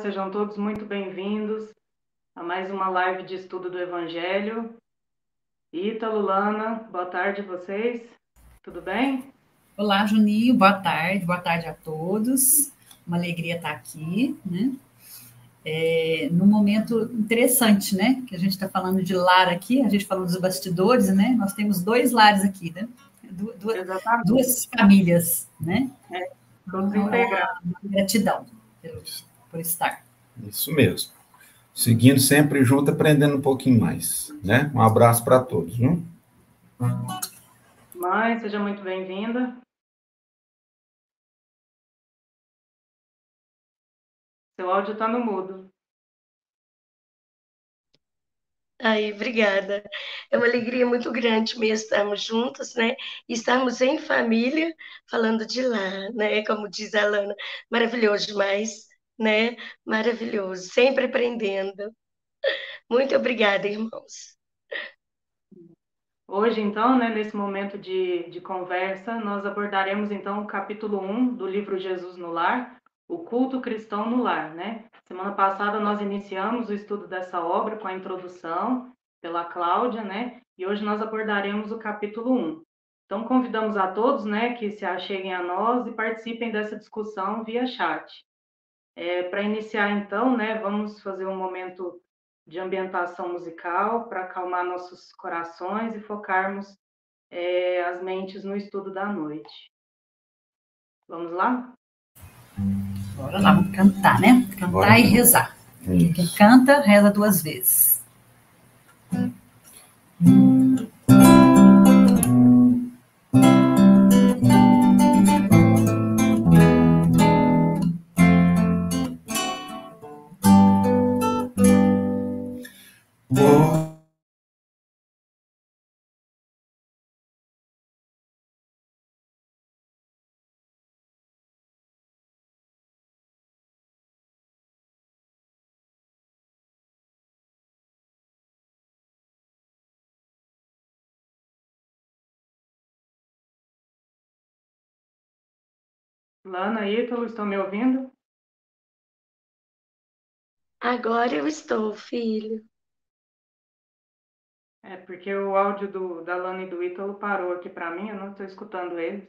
sejam todos muito bem-vindos a mais uma live de estudo do Evangelho. Ítalo, Lana, boa tarde a vocês, tudo bem? Olá, Juninho, boa tarde, boa tarde a todos. Uma alegria estar aqui, né? É, num momento interessante, né? Que a gente está falando de lar aqui, a gente falou dos bastidores, né? Nós temos dois lares aqui, né? Du duas, duas famílias, né? É, todos então, integrados. Gratidão por, por estar. Isso mesmo. Seguindo sempre junto, aprendendo um pouquinho mais, né? Um abraço para todos, viu? Mãe, seja muito bem-vinda. Seu áudio está no mudo. Aí, obrigada. É uma alegria muito grande mesmo estarmos juntos, né? E estarmos em família, falando de lá, né? Como diz a Lana, maravilhoso demais, né? Maravilhoso, sempre aprendendo. Muito obrigada, irmãos. Hoje, então, né, nesse momento de, de conversa, nós abordaremos, então, o capítulo 1 do livro Jesus no Lar, o culto cristão no lar, né? Semana passada nós iniciamos o estudo dessa obra com a introdução pela Cláudia, né? E hoje nós abordaremos o capítulo 1. Então convidamos a todos, né, que se acheguem a nós e participem dessa discussão via chat. É, para iniciar então, né, vamos fazer um momento de ambientação musical para acalmar nossos corações e focarmos é, as mentes no estudo da noite. Vamos lá? Agora lá, vamos cantar, né? Cantar Bora. e rezar. Isso. Quem canta, reza duas vezes. Lana, Ítalo, estão me ouvindo? Agora eu estou, filho. É porque o áudio do, da Lana e do Ítalo parou aqui para mim, eu não estou escutando eles.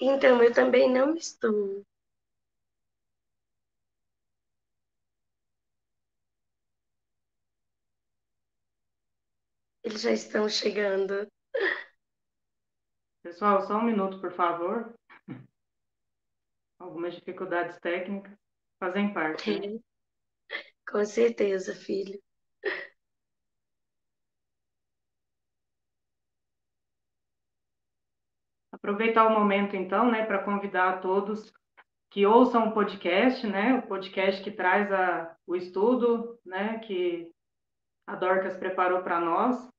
Então, eu também não estou. Eles já estão chegando. Pessoal, só um minuto, por favor. Algumas dificuldades técnicas fazem parte. Né? Com certeza, filho. Aproveitar o momento, então, né, para convidar a todos que ouçam o podcast, né, o podcast que traz a, o estudo, né, que a Dorcas preparou para nós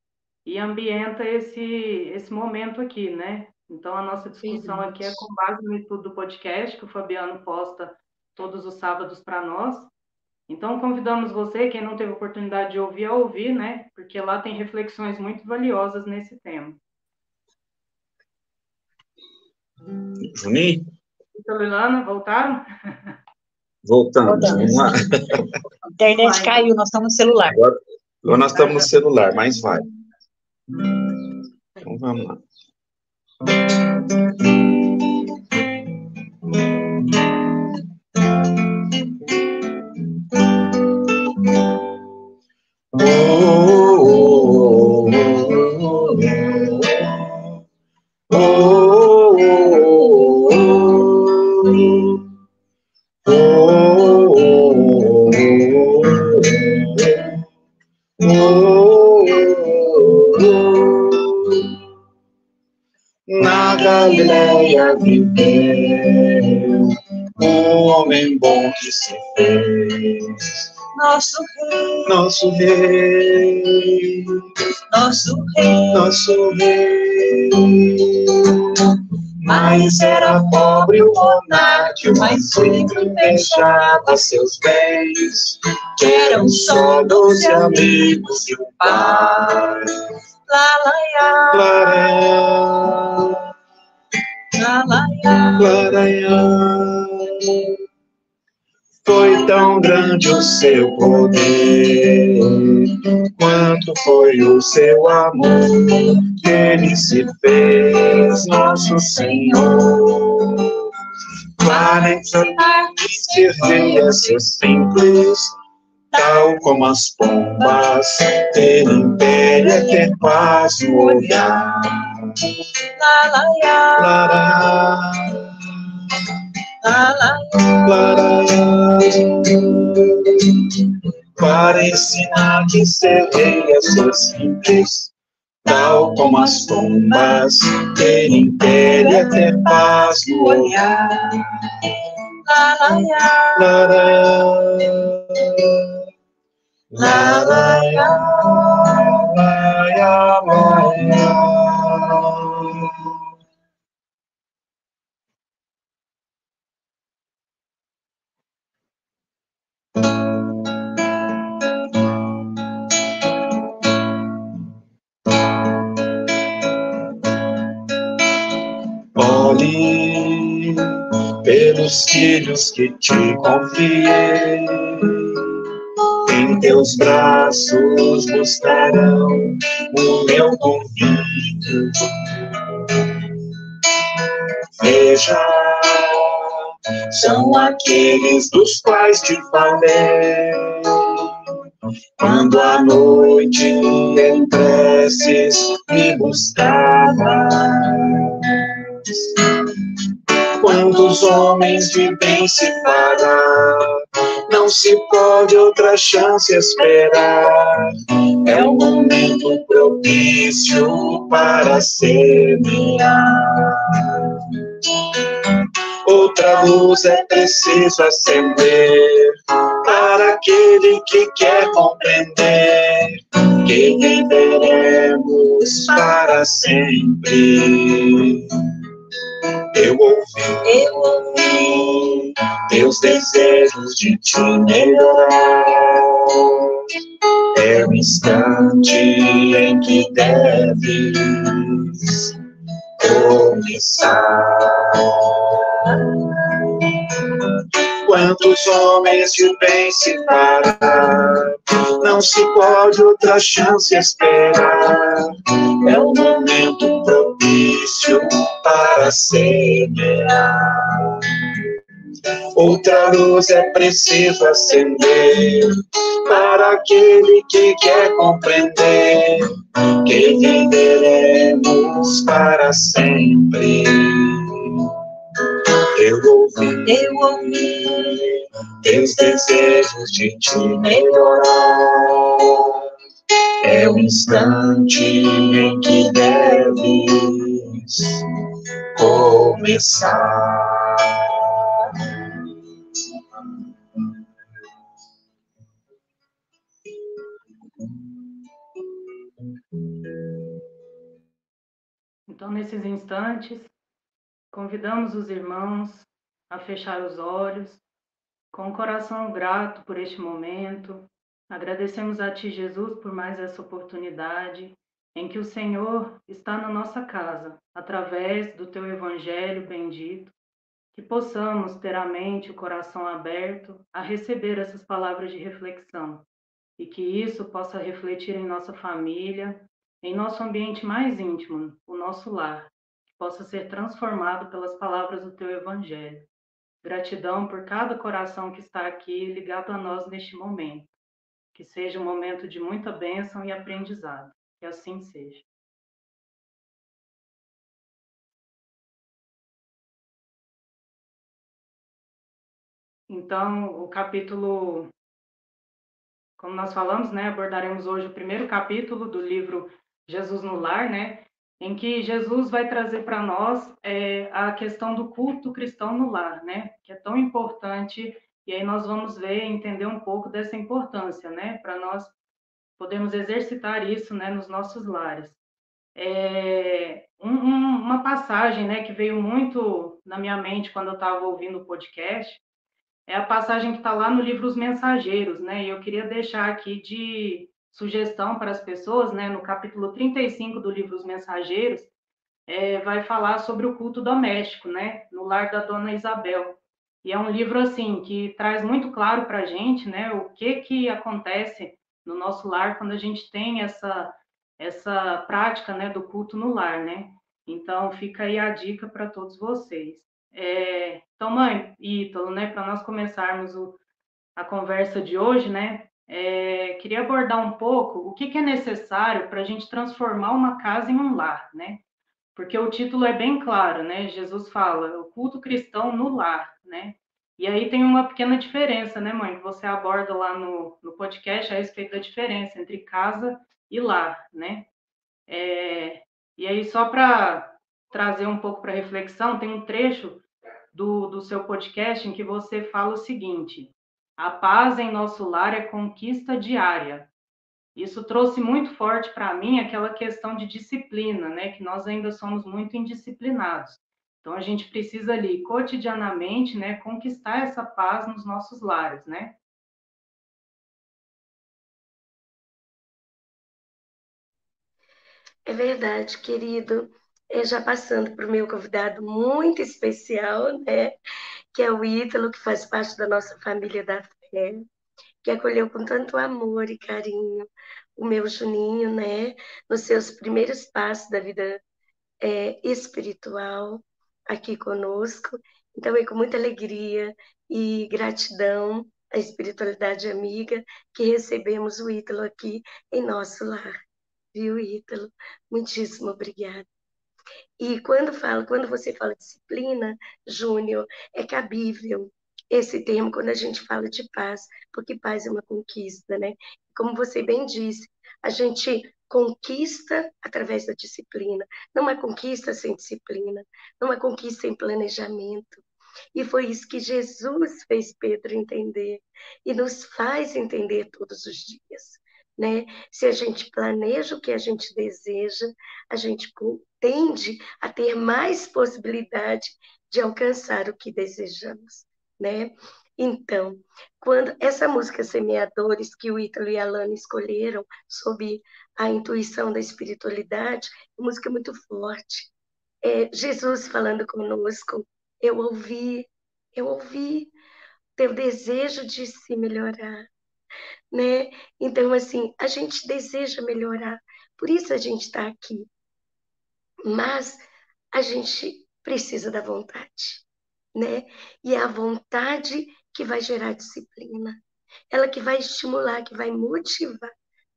e ambienta esse, esse momento aqui, né? Então, a nossa discussão aqui é com base no estudo do podcast, que o Fabiano posta todos os sábados para nós. Então, convidamos você, quem não teve oportunidade de ouvir, a ouvir, né? Porque lá tem reflexões muito valiosas nesse tema. Juninho? Então, Ilana, voltaram? Voltamos, vamos lá. A internet caiu, nós estamos no celular. Agora, agora nós estamos no celular, mas vai. Então vamos lá. Galileia viveu um homem bom que se fez. Nosso rei, nosso rei, nosso rei, nosso rei. Mas era pobre o monarca, mas sempre deixava seus bens, que eram só doze amigos e um pai. Lá, Laraiá, Laraiá. tão grande o seu poder, quanto foi o seu amor, ele se fez nosso Senhor. Quarenta anos ser simples, tal como as pombas, ter império é ter paz no olhar. La, la, la, la, para ensinar que ser rei é ser simples, tal como as pombas, ter império é ter paz no olhar. La, la, la, la, la, Pelos filhos que te confiei, em teus braços buscarão o meu convite. Veja são aqueles dos quais te falei. Quando à noite em preces me buscavas, quantos homens de bem se parar, não se pode outra chance esperar. É o momento propício para semear. Outra luz é preciso acender para aquele que quer compreender que viveremos para sempre. Eu ouvi, eu ouvi teus desejos de te melhorar. É o instante em que deves começar. Quantos homens de bem se parar, não se pode outra chance esperar. É o momento para semear. Outra luz é preciso acender para aquele que quer compreender que viveremos para sempre. Eu ouvi, eu ouvi teus desejos de te melhorar. É o instante em que deves começar. Então, nesses instantes, convidamos os irmãos a fechar os olhos, com o coração grato por este momento. Agradecemos a Ti, Jesus, por mais essa oportunidade em que o Senhor está na nossa casa, através do Teu Evangelho bendito, que possamos ter a mente e o coração aberto a receber essas palavras de reflexão e que isso possa refletir em nossa família, em nosso ambiente mais íntimo, o nosso lar, que possa ser transformado pelas palavras do teu evangelho. Gratidão por cada coração que está aqui ligado a nós neste momento. Que seja um momento de muita bênção e aprendizado. Que assim seja. Então, o capítulo, como nós falamos, né, abordaremos hoje o primeiro capítulo do livro Jesus no Lar, né? Em que Jesus vai trazer para nós é, a questão do culto cristão no lar, né? Que é tão importante. E aí nós vamos ver, entender um pouco dessa importância, né? Para nós podermos exercitar isso, né? Nos nossos lares. É, um, um, uma passagem, né? Que veio muito na minha mente quando eu estava ouvindo o podcast é a passagem que está lá no livro Os Mensageiros, né? E eu queria deixar aqui de sugestão para as pessoas, né, no capítulo 35 do livro Os Mensageiros, é, vai falar sobre o culto doméstico, né, no lar da dona Isabel. E é um livro assim que traz muito claro para a gente, né, o que que acontece no nosso lar quando a gente tem essa essa prática, né, do culto no lar, né? Então fica aí a dica para todos vocês. É, então, mãe, Ítalo, né, para nós começarmos o, a conversa de hoje, né, é, queria abordar um pouco o que, que é necessário para a gente transformar uma casa em um lar, né? Porque o título é bem claro, né? Jesus fala o culto cristão no lar, né? E aí tem uma pequena diferença, né, mãe, que você aborda lá no, no podcast a respeito da diferença entre casa e lar, né? É, e aí, só para trazer um pouco para reflexão, tem um trecho do, do seu podcast em que você fala o seguinte: a paz em nosso lar é conquista diária. Isso trouxe muito forte para mim aquela questão de disciplina, né? Que nós ainda somos muito indisciplinados. Então a gente precisa ali cotidianamente, né, conquistar essa paz nos nossos lares, né? É verdade, querido. É, já passando para o meu convidado muito especial, né? Que é o Ítalo, que faz parte da nossa família da fé, que acolheu com tanto amor e carinho o meu Juninho, né? Nos seus primeiros passos da vida é, espiritual aqui conosco. Então, é com muita alegria e gratidão à espiritualidade amiga que recebemos o Ítalo aqui em nosso lar. Viu, Ítalo? Muitíssimo obrigada. E quando falo, quando você fala disciplina, Júnior, é cabível esse termo quando a gente fala de paz, porque paz é uma conquista, né? Como você bem disse, a gente conquista através da disciplina. Não é conquista sem disciplina, não é conquista sem planejamento. E foi isso que Jesus fez Pedro entender e nos faz entender todos os dias. Né? Se a gente planeja o que a gente deseja, a gente tende a ter mais possibilidade de alcançar o que desejamos, né? Então, quando essa música Semeadores que o Ítalo e a Lana escolheram sob a intuição da espiritualidade, música muito forte. É, Jesus falando conosco, eu ouvi, eu ouvi teu desejo de se melhorar, né? Então, assim, a gente deseja melhorar, por isso a gente está aqui. Mas a gente precisa da vontade, né? E é a vontade que vai gerar disciplina. Ela que vai estimular, que vai motivar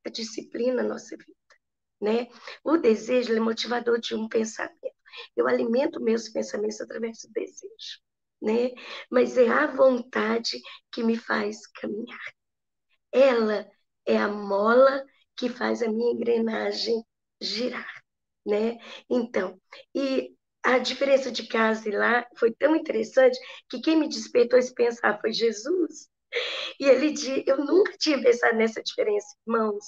a disciplina na nossa vida, né? O desejo é motivador de um pensamento. Eu alimento meus pensamentos através do desejo, né? Mas é a vontade que me faz caminhar. Ela é a mola que faz a minha engrenagem girar, né? Então, e a diferença de casa e lá foi tão interessante que quem me despertou esse pensar foi Jesus. E ele disse, eu nunca tinha pensado nessa diferença, irmãos.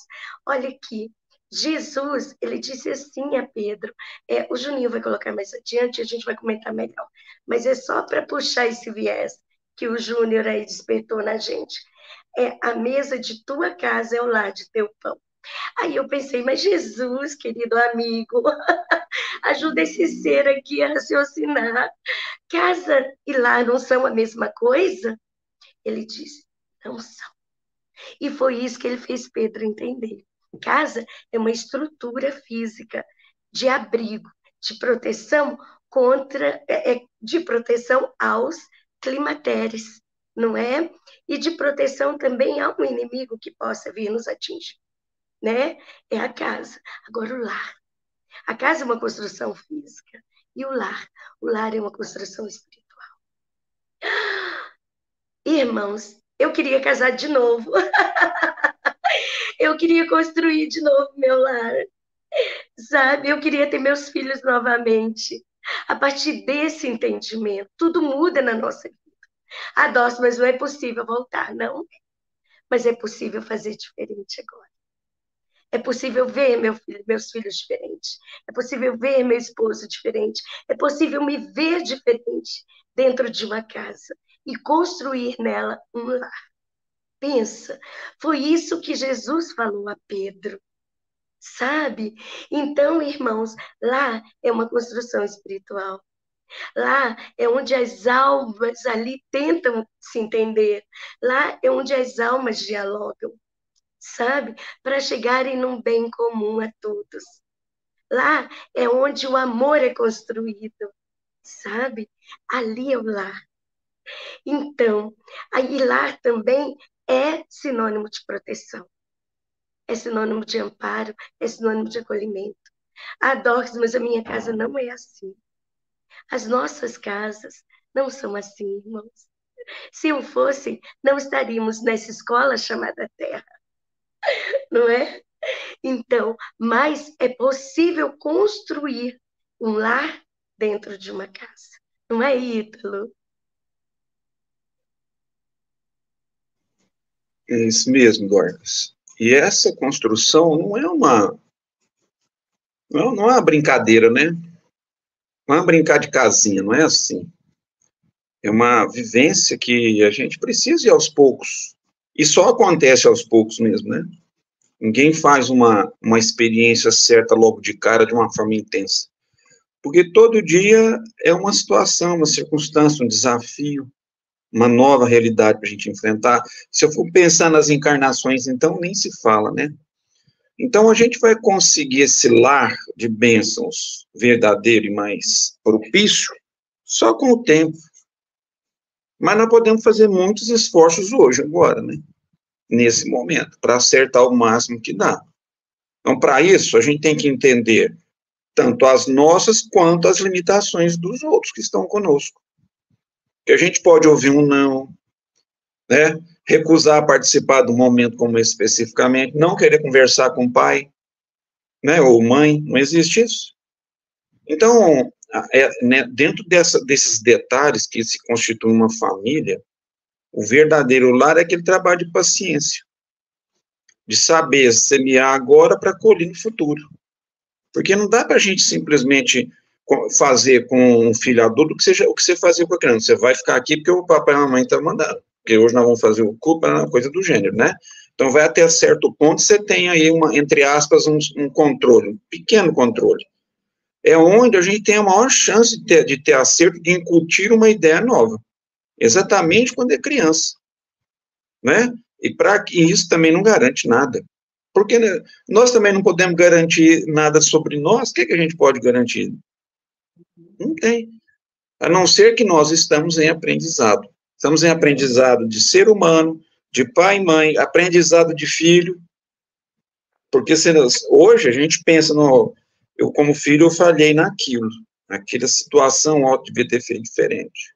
Olha aqui, Jesus, ele disse assim a Pedro, é, o Juninho vai colocar mais adiante, a gente vai comentar melhor, mas é só para puxar esse viés que o Júnior aí despertou na gente é a mesa de tua casa é o lar de teu pão. Aí eu pensei, mas Jesus, querido amigo, ajuda esse ser aqui a raciocinar. Casa e lar não são a mesma coisa? Ele disse, não são. E foi isso que ele fez Pedro entender. Casa é uma estrutura física de abrigo, de proteção contra, é, é de proteção aos climatérios não é? E de proteção também a um inimigo que possa vir nos atingir, né? É a casa. Agora o lar. A casa é uma construção física e o lar, o lar é uma construção espiritual. Irmãos, eu queria casar de novo. eu queria construir de novo meu lar. Sabe? Eu queria ter meus filhos novamente. A partir desse entendimento, tudo muda na nossa vida. Adoço, mas não é possível voltar, não. Mas é possível fazer diferente agora. É possível ver meu filho, meus filhos diferentes. É possível ver meu esposo diferente. É possível me ver diferente dentro de uma casa e construir nela um lar. Pensa, foi isso que Jesus falou a Pedro. Sabe? Então, irmãos, lá é uma construção espiritual. Lá é onde as almas ali tentam se entender. Lá é onde as almas dialogam, sabe? Para chegarem num bem comum a todos. Lá é onde o amor é construído, sabe? Ali é o lar. Então, aí lar também é sinônimo de proteção, é sinônimo de amparo, é sinônimo de acolhimento. Ah, mas a minha casa não é assim. As nossas casas não são assim, irmãos. Se o fossem, não estaríamos nessa escola chamada Terra. Não é? Então, mas é possível construir um lar dentro de uma casa. Não é, Ítalo? É isso mesmo, Dorcas. E essa construção não é uma não, não é uma brincadeira, né? Não é brincar de casinha, não é assim. É uma vivência que a gente precisa ir aos poucos. E só acontece aos poucos mesmo, né? Ninguém faz uma, uma experiência certa logo de cara de uma forma intensa. Porque todo dia é uma situação, uma circunstância, um desafio, uma nova realidade para a gente enfrentar. Se eu for pensar nas encarnações, então nem se fala, né? Então a gente vai conseguir esse lar de bênçãos verdadeiro e mais propício só com o tempo. Mas nós podemos fazer muitos esforços hoje, agora, né? Nesse momento, para acertar o máximo que dá. Então, para isso, a gente tem que entender tanto as nossas quanto as limitações dos outros que estão conosco. Que a gente pode ouvir um não, né? recusar participar de um momento como esse especificamente, não querer conversar com o pai, né, ou mãe, não existe isso. Então, é, né, dentro dessa, desses detalhes que se constitui uma família, o verdadeiro lar é aquele trabalho de paciência, de saber semear agora para colher no futuro. Porque não dá para a gente simplesmente fazer com um filho adulto o que, seja, o que você fazia com a criança. Você vai ficar aqui porque o papai e a mamãe estão mandando porque hoje nós vamos fazer o culpa, coisa do gênero, né? Então, vai até certo ponto, você tem aí, uma, entre aspas, um, um controle, um pequeno controle. É onde a gente tem a maior chance de ter, de ter acerto, de incutir uma ideia nova. Exatamente quando é criança. Né? E para que isso também não garante nada. Porque né, nós também não podemos garantir nada sobre nós, o que, que a gente pode garantir? Não tem. A não ser que nós estamos em aprendizado. Estamos em aprendizado de ser humano, de pai e mãe, aprendizado de filho. Porque se, hoje a gente pensa no. Eu, como filho, eu falhei naquilo. Naquela situação, eu devia ter feito diferente.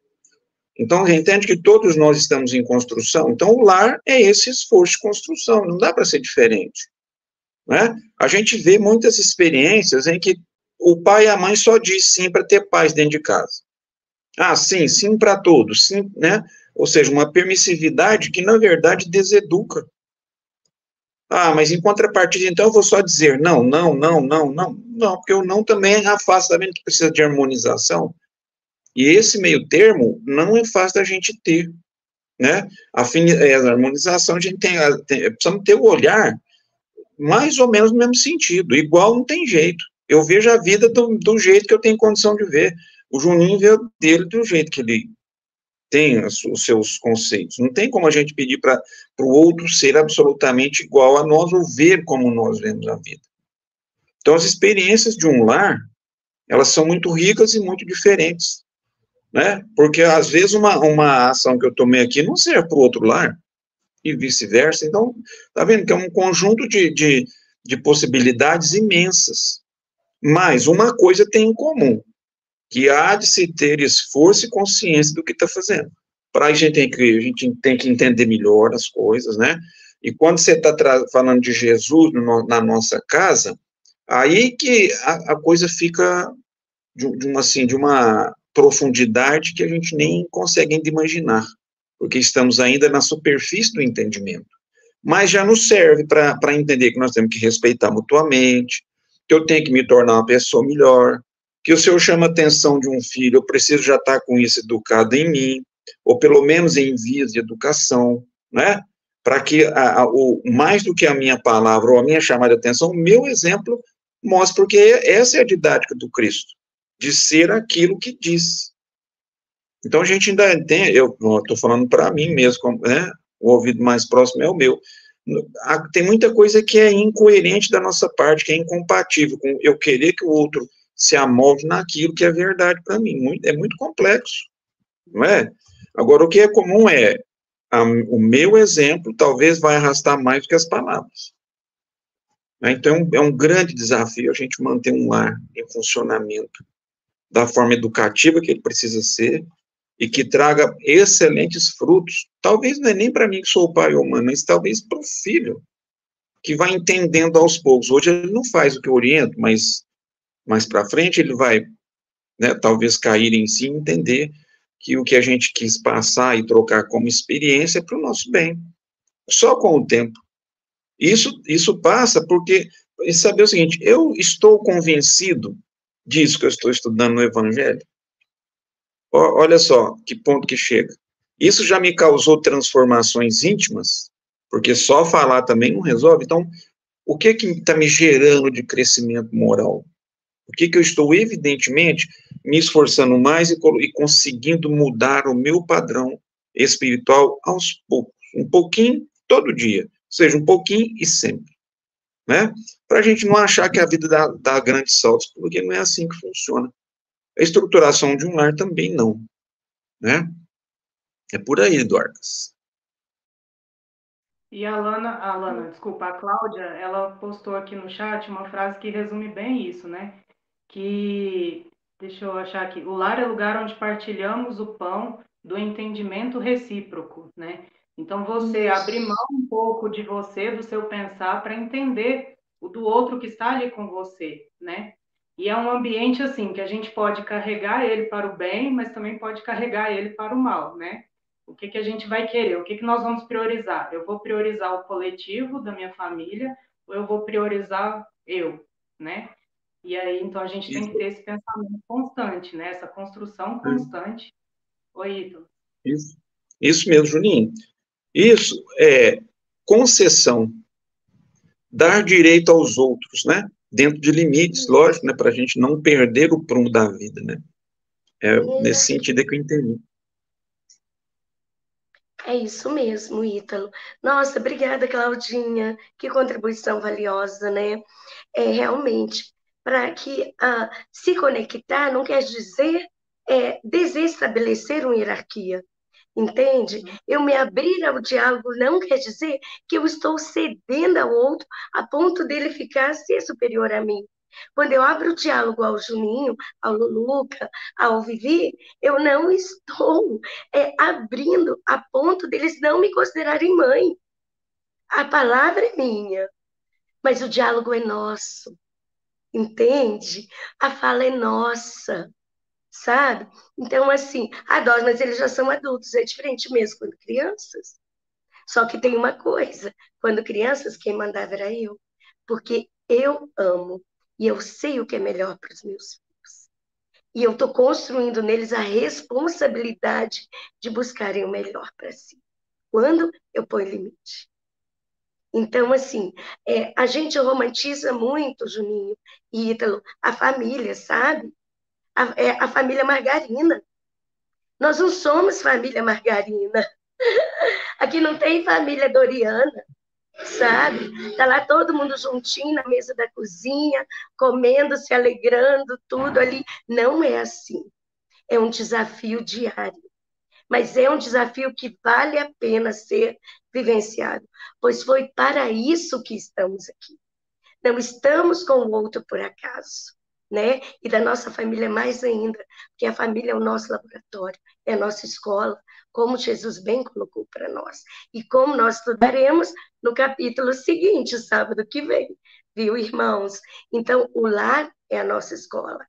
Então, entende que todos nós estamos em construção. Então, o lar é esse esforço de construção, não dá para ser diferente. Né? A gente vê muitas experiências em que o pai e a mãe só diz sim para ter paz dentro de casa. Ah, sim, sim para todos, sim, né? Ou seja, uma permissividade que, na verdade, deseduca. Ah, mas em contrapartida, então eu vou só dizer não, não, não, não, não. Não, porque o não também afasta também que precisa de harmonização. E esse meio termo não é fácil da gente ter, né? A, é, a harmonização, a gente tem, tem, precisamos ter o olhar mais ou menos no mesmo sentido. Igual não tem jeito. Eu vejo a vida do, do jeito que eu tenho condição de ver. O Juninho vê dele do jeito que ele tem os, seus conceitos. Não tem como a gente pedir para o outro ser absolutamente igual a nós ou ver como nós vemos a vida. Então, as experiências de um lar, elas são muito ricas e muito diferentes, né? Porque, às vezes, uma, uma ação que eu tomei aqui não serve para o outro lar, e vice-versa. Então, tá vendo que é um conjunto de, de, de possibilidades imensas. Mas uma coisa tem em comum, que há de se ter esforço e consciência do que está fazendo. Para a gente tem que a gente tem que entender melhor as coisas, né? E quando você está falando de Jesus no, na nossa casa, aí que a, a coisa fica de, de, uma assim de uma profundidade que a gente nem consegue ainda imaginar, porque estamos ainda na superfície do entendimento. Mas já nos serve para entender que nós temos que respeitar mutuamente, que eu tenho que me tornar uma pessoa melhor, que o senhor chama a atenção de um filho, eu preciso já estar com isso educado em mim, ou pelo menos em vias de educação, né? Para que a, a, o, mais do que a minha palavra ou a minha chamada de atenção, o meu exemplo mostre, porque essa é a didática do Cristo. de ser aquilo que diz. Então a gente ainda tem, eu estou falando para mim mesmo, né? O ouvido mais próximo é o meu. Tem muita coisa que é incoerente da nossa parte, que é incompatível com eu querer que o outro se amolde naquilo que é verdade para mim. É muito complexo, não é? Agora, o que é comum é a, o meu exemplo talvez vai arrastar mais do que as palavras. Né? Então, é um, é um grande desafio a gente manter um lar em funcionamento da forma educativa que ele precisa ser e que traga excelentes frutos. Talvez não é nem para mim que sou o pai ou mãe, mas talvez para o filho, que vai entendendo aos poucos. Hoje ele não faz o que eu oriento, mas mais para frente ele vai, né, talvez cair em si e entender que o que a gente quis passar e trocar como experiência é para o nosso bem. Só com o tempo. Isso, isso passa porque, saber o seguinte, eu estou convencido disso que eu estou estudando no Evangelho. olha só que ponto que chega. Isso já me causou transformações íntimas, porque só falar também não resolve. Então, o que que está me gerando de crescimento moral? O que que eu estou, evidentemente, me esforçando mais e, e conseguindo mudar o meu padrão espiritual aos poucos, um pouquinho todo dia, seja um pouquinho e sempre, né? Para a gente não achar que a vida dá, dá grandes saltos, porque não é assim que funciona. A estruturação de um lar também não, né? É por aí, Eduardas. E a Alana, a Alana, desculpa, a Cláudia, ela postou aqui no chat uma frase que resume bem isso, né? Que Deixa eu achar aqui. O lar é lugar onde partilhamos o pão do entendimento recíproco, né? Então você Isso. abrir mão um pouco de você, do seu pensar, para entender o do outro que está ali com você, né? E é um ambiente assim que a gente pode carregar ele para o bem, mas também pode carregar ele para o mal, né? O que, que a gente vai querer? O que, que nós vamos priorizar? Eu vou priorizar o coletivo da minha família ou eu vou priorizar eu, né? E aí, então, a gente Isso. tem que ter esse pensamento constante, né? Essa construção constante. Oi, Ito. Isso. Isso mesmo, Juninho. Isso é concessão. Dar direito aos outros, né? Dentro de limites, lógico, né? Para a gente não perder o prumo da vida, né? É nesse sentido que eu entendi. É isso mesmo, Ítalo. Nossa, obrigada, Claudinha. Que contribuição valiosa, né? É realmente para que ah, se conectar não quer dizer é, desestabelecer uma hierarquia. Entende? Eu me abrir ao diálogo não quer dizer que eu estou cedendo ao outro a ponto dele ficar ser superior a mim. Quando eu abro o diálogo ao Juninho, ao Luluca, ao Vivi, eu não estou é, abrindo a ponto deles não me considerarem mãe. A palavra é minha, mas o diálogo é nosso entende? A fala é nossa, sabe? Então, assim, adoro, mas eles já são adultos, é diferente mesmo quando crianças. Só que tem uma coisa: quando crianças, quem mandava era eu, porque eu amo e eu sei o que é melhor para os meus filhos. E eu estou construindo neles a responsabilidade de buscarem o melhor para si. Quando eu ponho limite. Então, assim, é, a gente romantiza muito, Juninho e Ítalo, a família, sabe? A, é, a família margarina. Nós não somos família margarina. Aqui não tem família doriana, sabe? Tá lá todo mundo juntinho na mesa da cozinha, comendo, se alegrando, tudo ali. Não é assim. É um desafio diário mas é um desafio que vale a pena ser vivenciado, pois foi para isso que estamos aqui. Não estamos com o outro por acaso, né? E da nossa família mais ainda, porque a família é o nosso laboratório, é a nossa escola, como Jesus bem colocou para nós. E como nós estudaremos no capítulo seguinte, sábado que vem, viu, irmãos? Então, o lar é a nossa escola.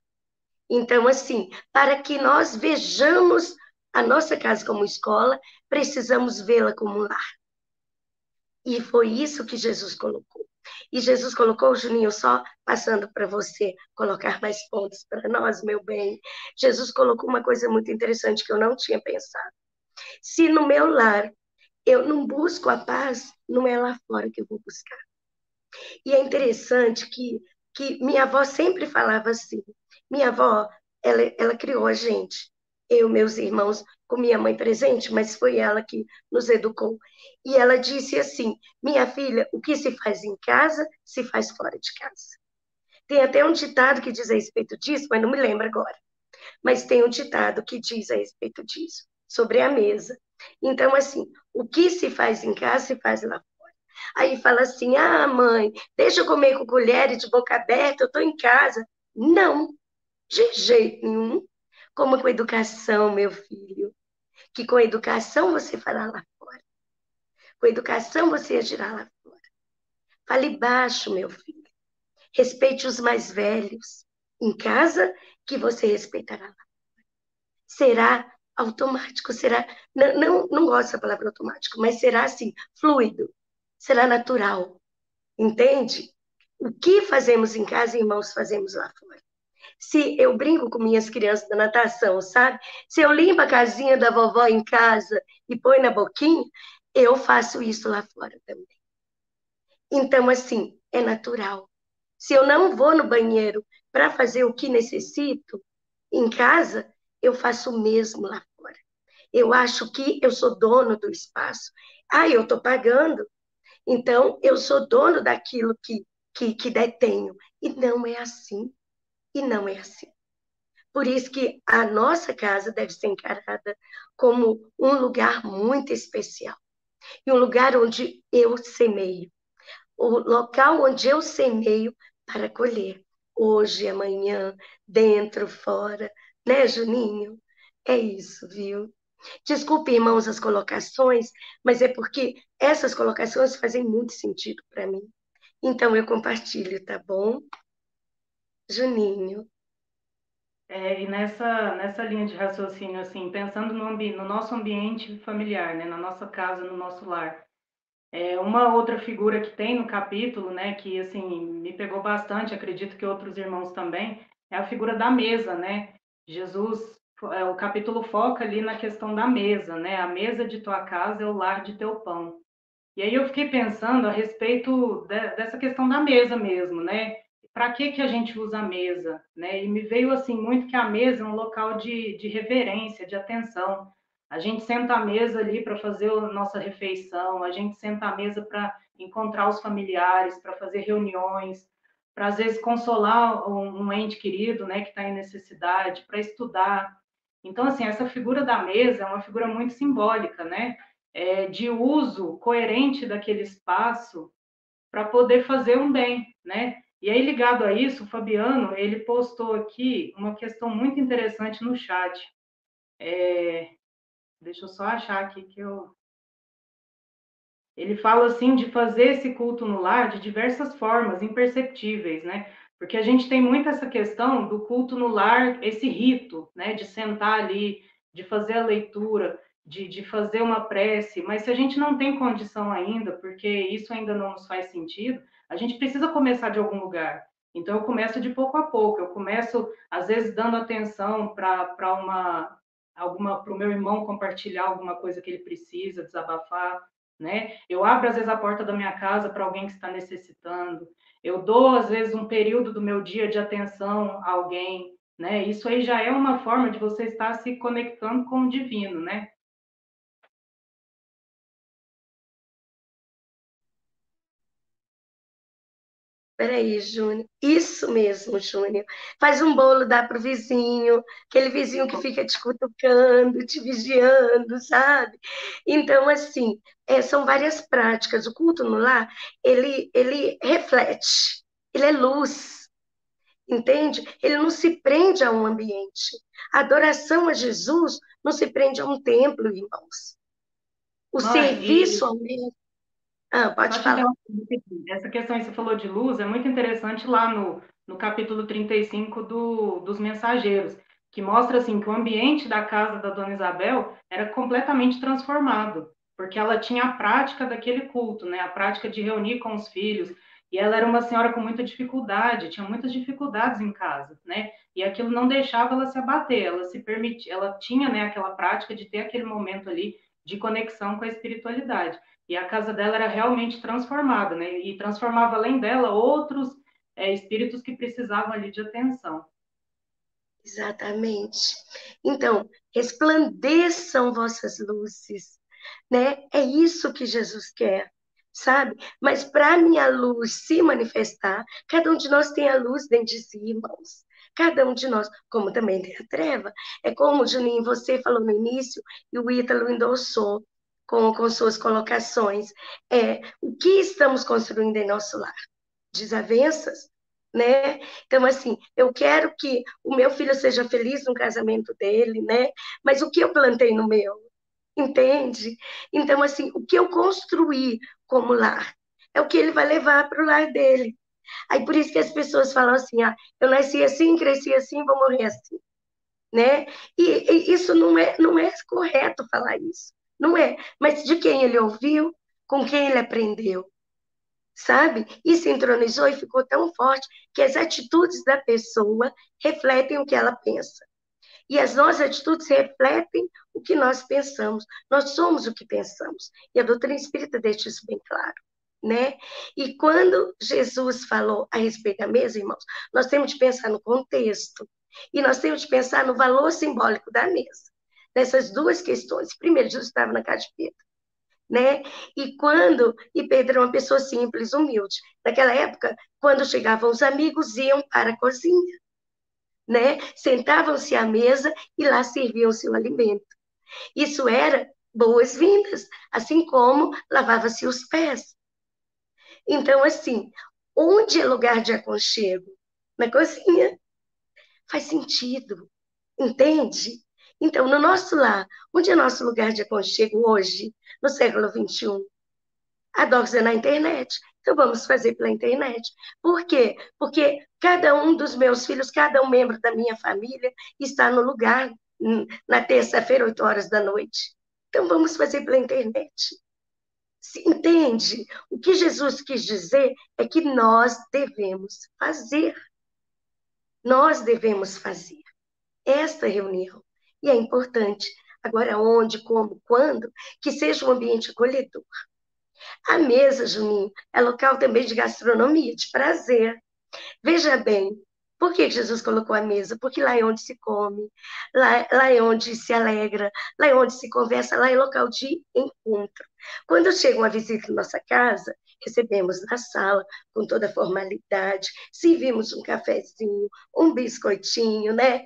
Então, assim, para que nós vejamos a nossa casa como escola, precisamos vê-la como um lar. E foi isso que Jesus colocou. E Jesus colocou, Juninho, só passando para você colocar mais pontos para nós, meu bem. Jesus colocou uma coisa muito interessante que eu não tinha pensado. Se no meu lar eu não busco a paz, não é lá fora que eu vou buscar. E é interessante que, que minha avó sempre falava assim. Minha avó ela, ela criou a gente. Eu, meus irmãos, com minha mãe presente, mas foi ela que nos educou. E ela disse assim: Minha filha, o que se faz em casa, se faz fora de casa. Tem até um ditado que diz a respeito disso, mas não me lembro agora. Mas tem um ditado que diz a respeito disso, sobre a mesa. Então, assim, o que se faz em casa, se faz lá fora. Aí fala assim: ah, mãe, deixa eu comer com colher e de boca aberta, eu estou em casa. Não, de jeito nenhum. Como com educação, meu filho. Que com educação você fará lá fora. Com educação você agirá lá fora. Fale baixo, meu filho. Respeite os mais velhos. Em casa, que você respeitará lá. Será automático, será. Não, não, não gosto da palavra automático, mas será assim, fluido, será natural. Entende? O que fazemos em casa, irmãos, fazemos lá fora. Se eu brinco com minhas crianças da natação, sabe? Se eu limpo a casinha da vovó em casa e põe na boquinha, eu faço isso lá fora também. Então, assim, é natural. Se eu não vou no banheiro para fazer o que necessito em casa, eu faço o mesmo lá fora. Eu acho que eu sou dono do espaço. Ah, eu estou pagando. Então, eu sou dono daquilo que, que, que detenho. E não é assim. E não é assim. Por isso que a nossa casa deve ser encarada como um lugar muito especial. E um lugar onde eu semeio. O local onde eu semeio para colher. Hoje, amanhã, dentro, fora, né, Juninho? É isso, viu? Desculpe, irmãos, as colocações, mas é porque essas colocações fazem muito sentido para mim. Então eu compartilho, tá bom? Juninho. É, e nessa, nessa linha de raciocínio, assim, pensando no, no nosso ambiente familiar, né, na nossa casa, no nosso lar, é, uma outra figura que tem no capítulo, né, que assim me pegou bastante, acredito que outros irmãos também, é a figura da mesa, né? Jesus, é, o capítulo foca ali na questão da mesa, né? A mesa de tua casa é o lar de teu pão. E aí eu fiquei pensando a respeito de, dessa questão da mesa mesmo, né? Para que que a gente usa a mesa, né? E me veio assim muito que a mesa é um local de, de reverência, de atenção. A gente senta à mesa ali para fazer a nossa refeição, a gente senta à mesa para encontrar os familiares, para fazer reuniões, para às vezes consolar um, um ente querido, né, que está em necessidade, para estudar. Então, assim, essa figura da mesa é uma figura muito simbólica, né, é, de uso coerente daquele espaço para poder fazer um bem, né? E aí, ligado a isso, o Fabiano, ele postou aqui uma questão muito interessante no chat. É, deixa eu só achar aqui que eu ele fala assim de fazer esse culto no lar de diversas formas, imperceptíveis, né? Porque a gente tem muito essa questão do culto no lar, esse rito, né? De sentar ali, de fazer a leitura, de, de fazer uma prece, mas se a gente não tem condição ainda, porque isso ainda não nos faz sentido, a gente precisa começar de algum lugar. Então eu começo de pouco a pouco, eu começo às vezes dando atenção para uma alguma para o meu irmão compartilhar alguma coisa que ele precisa, desabafar, né? Eu abro às vezes a porta da minha casa para alguém que está necessitando. Eu dou às vezes um período do meu dia de atenção a alguém, né? Isso aí já é uma forma de você estar se conectando com o divino, né? Peraí, Júnior. Isso mesmo, Júnior. Faz um bolo, dá para o vizinho, aquele vizinho que fica te cutucando, te vigiando, sabe? Então, assim, é, são várias práticas. O culto no lar, ele, ele reflete, ele é luz, entende? Ele não se prende a um ambiente. A adoração a Jesus não se prende a um templo, irmãos. O Mãe, serviço ao mesmo ah, pode falar. Essa questão que você falou de luz é muito interessante lá no, no capítulo 35 do, dos mensageiros, que mostra assim que o ambiente da casa da dona Isabel era completamente transformado, porque ela tinha a prática daquele culto, né? A prática de reunir com os filhos, e ela era uma senhora com muita dificuldade, tinha muitas dificuldades em casa, né? E aquilo não deixava ela se abater, ela se permitia, ela tinha, né, aquela prática de ter aquele momento ali de conexão com a espiritualidade. E a casa dela era realmente transformada, né? E transformava além dela outros é, espíritos que precisavam ali de atenção. Exatamente. Então, resplandeçam vossas luzes, né? É isso que Jesus quer, sabe? Mas para a minha luz se manifestar, cada um de nós tem a luz dentro de si, irmãos. Cada um de nós, como também tem a treva. É como, Juninho, você falou no início, e o Ítalo endossou com, com suas colocações. É, o que estamos construindo em nosso lar? Desavenças? Né? Então, assim, eu quero que o meu filho seja feliz no casamento dele, né? Mas o que eu plantei no meu? Entende? Então, assim, o que eu construí como lar é o que ele vai levar para o lar dele. Aí por isso que as pessoas falam assim, ah, eu nasci assim, cresci assim, vou morrer assim, né? E, e, isso não é, não é correto falar isso, não é. Mas de quem ele ouviu, com quem ele aprendeu, sabe? E se entronizou e ficou tão forte que as atitudes da pessoa refletem o que ela pensa. E as nossas atitudes refletem o que nós pensamos. Nós somos o que pensamos. E a doutrina espírita deixa isso bem claro né? E quando Jesus falou a respeito da mesa, irmãos, nós temos de pensar no contexto e nós temos de pensar no valor simbólico da mesa. Nessas duas questões. Primeiro, Jesus estava na casa de Pedro, né? E quando e Pedro era uma pessoa simples, humilde. Naquela época, quando chegavam os amigos, iam para a cozinha, né? Sentavam-se à mesa e lá serviam-se o alimento. Isso era boas-vindas, assim como lavava-se os pés. Então, assim, onde é lugar de aconchego? Na cozinha. Faz sentido, entende? Então, no nosso lar, onde é nosso lugar de aconchego hoje, no século XXI? A Docs é na internet. Então, vamos fazer pela internet. Por quê? Porque cada um dos meus filhos, cada um membro da minha família está no lugar hum, na terça-feira, 8 horas da noite. Então, vamos fazer pela internet. Entende? O que Jesus quis dizer é que nós devemos fazer. Nós devemos fazer esta reunião. E é importante, agora onde, como, quando, que seja um ambiente acolhedor. A mesa, Juninho, é local também de gastronomia, de prazer. Veja bem, por que Jesus colocou a mesa? Porque lá é onde se come, lá, lá é onde se alegra, lá é onde se conversa, lá é local de encontro. Quando chega uma visita em nossa casa, recebemos na sala com toda a formalidade, servimos um cafezinho, um biscoitinho, né?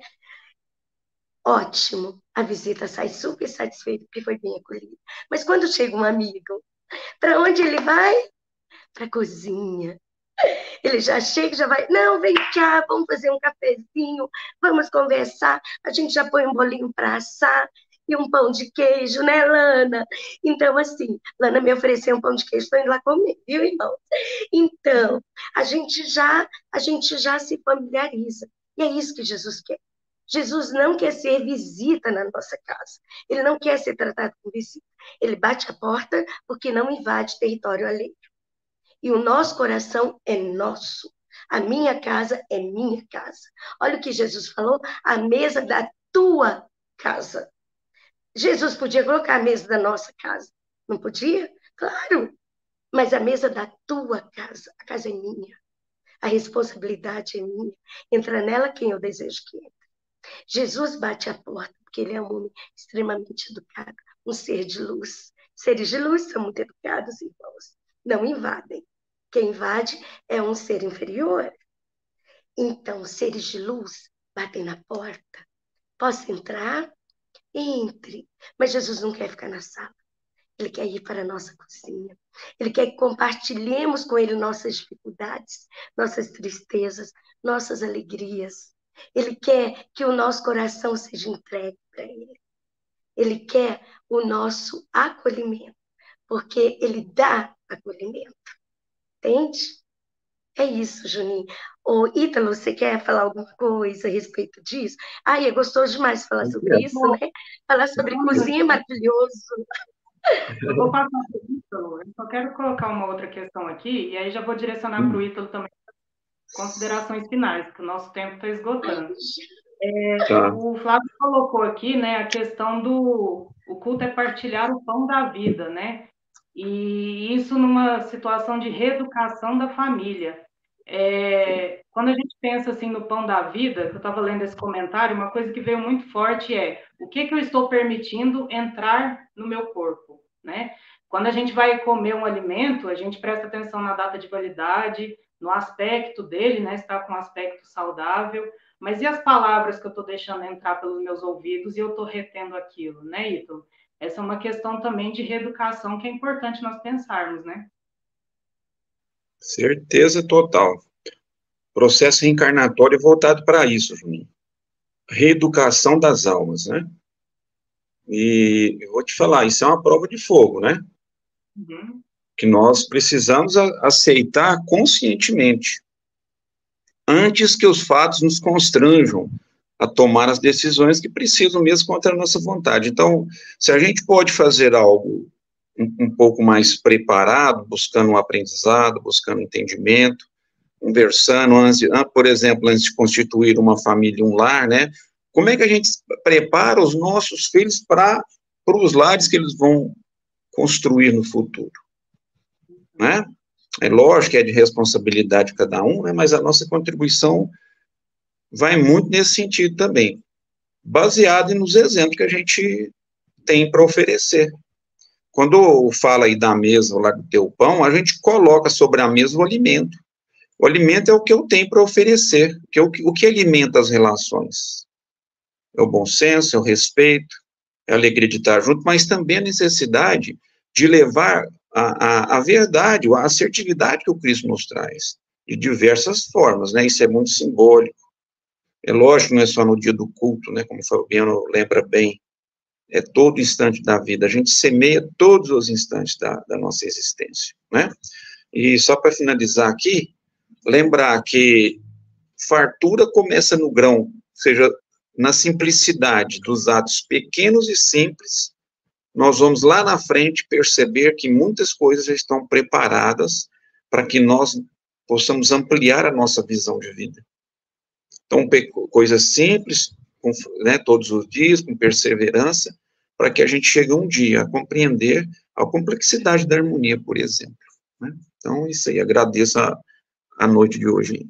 Ótimo, a visita sai super satisfeita porque foi bem acolhida. Mas quando chega um amigo, para onde ele vai? Para a cozinha, ele já chega, já vai, não, vem cá, vamos fazer um cafezinho, vamos conversar. A gente já põe um bolinho para assar e um pão de queijo, né, Lana? Então, assim, Lana me ofereceu um pão de queijo, estou indo lá comer, viu, irmão? Então, a gente já, a gente já se familiariza. E é isso que Jesus quer. Jesus não quer ser visita na nossa casa. Ele não quer ser tratado como visita. Ele bate a porta porque não invade território alheio. E o nosso coração é nosso. A minha casa é minha casa. Olha o que Jesus falou: a mesa da tua casa. Jesus podia colocar a mesa da nossa casa. Não podia? Claro. Mas a mesa da tua casa, a casa é minha. A responsabilidade é minha. Entra nela quem eu desejo que entre. Jesus bate a porta, porque ele é um homem extremamente educado, um ser de luz. Seres de luz são muito educados, irmãos não invadem. Quem invade é um ser inferior. Então, seres de luz batem na porta. Posso entrar? Entre. Mas Jesus não quer ficar na sala. Ele quer ir para a nossa cozinha. Ele quer que compartilhemos com Ele nossas dificuldades, nossas tristezas, nossas alegrias. Ele quer que o nosso coração seja entregue para Ele. Ele quer o nosso acolhimento, porque Ele dá acolhimento. Entende? É isso, Juninho. Ô, Ítalo, você quer falar alguma coisa a respeito disso? Ai, é gostoso demais falar sobre isso, né? Falar sobre cozinha é maravilhoso. Eu vou passar para o Ítalo. Eu só quero colocar uma outra questão aqui, e aí já vou direcionar hum. para o Ítalo também considerações finais, que o nosso tempo está esgotando. É, tá. O Flávio colocou aqui né, a questão do o culto é partilhar o pão da vida, né? E isso numa situação de reeducação da família. é, quando a gente pensa assim no pão da vida, que eu estava lendo esse comentário, uma coisa que veio muito forte é o que, que eu estou permitindo entrar no meu corpo, né? Quando a gente vai comer um alimento, a gente presta atenção na data de validade, no aspecto dele, né? Está com um aspecto saudável. Mas e as palavras que eu estou deixando entrar pelos meus ouvidos e eu estou retendo aquilo, né, Ítalo? Essa é uma questão também de reeducação que é importante nós pensarmos, né? Certeza total. Processo reencarnatório voltado para isso, Juninho. Reeducação das almas, né? E eu vou te falar, isso é uma prova de fogo, né? Uhum. Que nós precisamos aceitar conscientemente, antes que os fatos nos constranjam a tomar as decisões que precisam mesmo contra a nossa vontade. Então, se a gente pode fazer algo um, um pouco mais preparado, buscando um aprendizado, buscando entendimento, conversando, antes, por exemplo, antes de constituir uma família, um lar, né? Como é que a gente prepara os nossos filhos para os lares que eles vão construir no futuro, né? É lógico que é de responsabilidade de cada um, né? Mas a nossa contribuição vai muito nesse sentido também, baseado nos exemplos que a gente tem para oferecer. Quando fala aí da mesa, lá do teu pão, a gente coloca sobre a mesa o alimento. O alimento é o que eu tenho para oferecer, que é o, que, o que alimenta as relações. É o bom senso, é o respeito, é a alegria de estar junto, mas também a necessidade de levar a, a, a verdade, a assertividade que o Cristo nos traz, de diversas formas, né? Isso é muito simbólico. É lógico, não é só no dia do culto, né? Como o Fabiano lembra bem, é todo instante da vida, a gente semeia todos os instantes da, da nossa existência, né? E só para finalizar aqui, lembrar que fartura começa no grão, ou seja, na simplicidade dos atos pequenos e simples, nós vamos lá na frente perceber que muitas coisas já estão preparadas para que nós possamos ampliar a nossa visão de vida. Então, coisas simples, com, né, todos os dias, com perseverança, para que a gente chegue um dia a compreender a complexidade da harmonia, por exemplo. Né? Então, isso aí, agradeço a, a noite de hoje.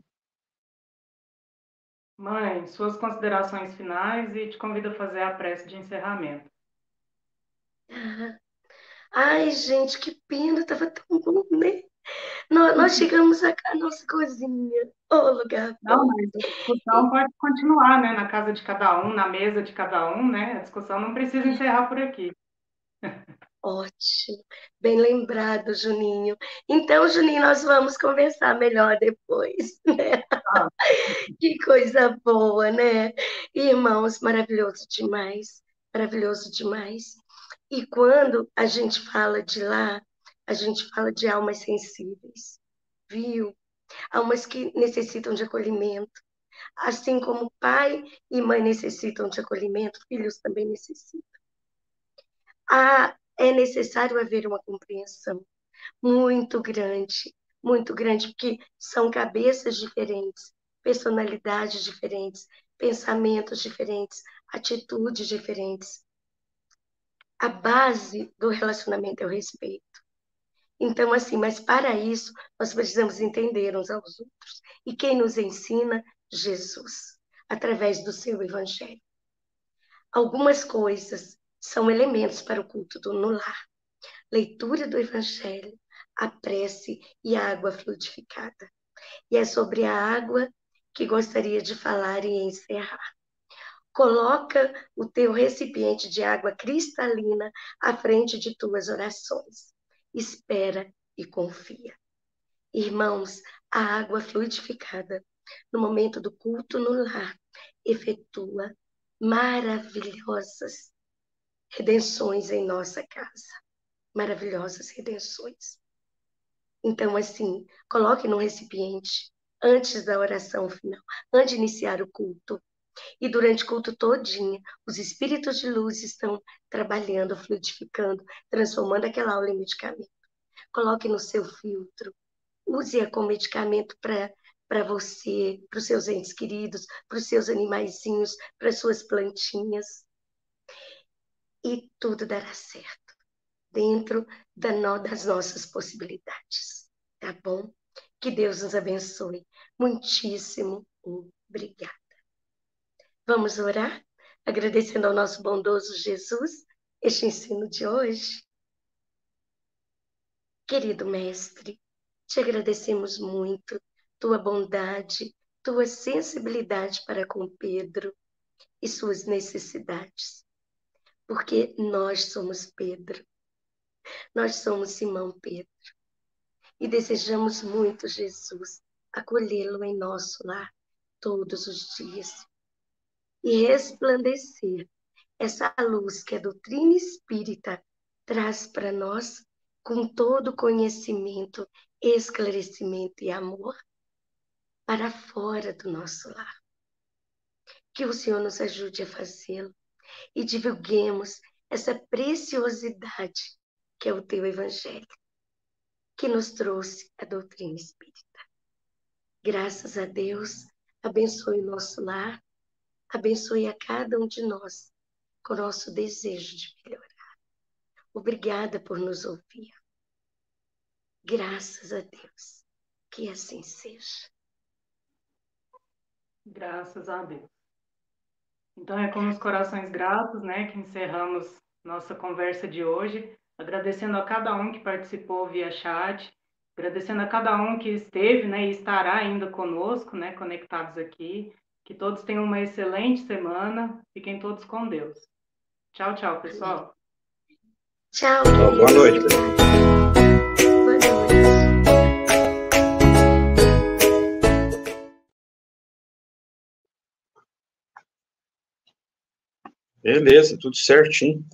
Mãe, suas considerações finais e te convido a fazer a prece de encerramento. Ai, gente, que pena, tava tão bom, né? Nós, nós chegamos a, a nossa cozinha. Ô, oh, lugar Não, mas a discussão pode continuar, né? Na casa de cada um, na mesa de cada um, né? A discussão não precisa encerrar por aqui. Ótimo, bem lembrado, Juninho. Então, Juninho, nós vamos conversar melhor depois, né? Ah. Que coisa boa, né? Irmãos, maravilhoso demais, maravilhoso demais. E quando a gente fala de lá, a gente fala de almas sensíveis, viu? Almas que necessitam de acolhimento. Assim como pai e mãe necessitam de acolhimento, filhos também necessitam. A, é necessário haver uma compreensão muito grande, muito grande, porque são cabeças diferentes, personalidades diferentes, pensamentos diferentes, atitudes diferentes. A base do relacionamento é o respeito. Então, assim, mas para isso, nós precisamos entender uns aos outros. E quem nos ensina? Jesus, através do seu evangelho. Algumas coisas são elementos para o culto do no lar. Leitura do evangelho, a prece e a água fluidificada. E é sobre a água que gostaria de falar e encerrar. Coloca o teu recipiente de água cristalina à frente de tuas orações espera e confia. Irmãos, a água fluidificada no momento do culto no lar efetua maravilhosas redenções em nossa casa. Maravilhosas redenções. Então, assim, coloque no recipiente antes da oração final, antes de iniciar o culto. E durante o culto todinho, os espíritos de luz estão trabalhando, fluidificando, transformando aquela aula em medicamento. Coloque no seu filtro. Use-a como medicamento para para você, para os seus entes queridos, para os seus animaizinhos, para as suas plantinhas. E tudo dará certo, dentro da no, das nossas possibilidades, tá bom? Que Deus nos abençoe. Muitíssimo obrigada. Vamos orar? Agradecendo ao nosso bondoso Jesus este ensino de hoje. Querido Mestre, te agradecemos muito tua bondade, tua sensibilidade para com Pedro e suas necessidades. Porque nós somos Pedro. Nós somos Simão Pedro. E desejamos muito, Jesus, acolhê-lo em nosso lar todos os dias e resplandecer essa luz que a doutrina espírita traz para nós com todo conhecimento, esclarecimento e amor para fora do nosso lar. Que o Senhor nos ajude a fazê-lo e divulguemos essa preciosidade que é o teu Evangelho, que nos trouxe a doutrina espírita. Graças a Deus, abençoe o nosso lar, abençoe a cada um de nós com o nosso desejo de melhorar. Obrigada por nos ouvir. Graças a Deus, que assim seja. Graças a Deus. Então é com os corações gratos, né, que encerramos nossa conversa de hoje, agradecendo a cada um que participou via chat, agradecendo a cada um que esteve, né, e estará ainda conosco, né, conectados aqui. Que todos tenham uma excelente semana. Fiquem todos com Deus. Tchau, tchau, pessoal. Tchau. Boa noite. Boa noite. Beleza, tudo certinho.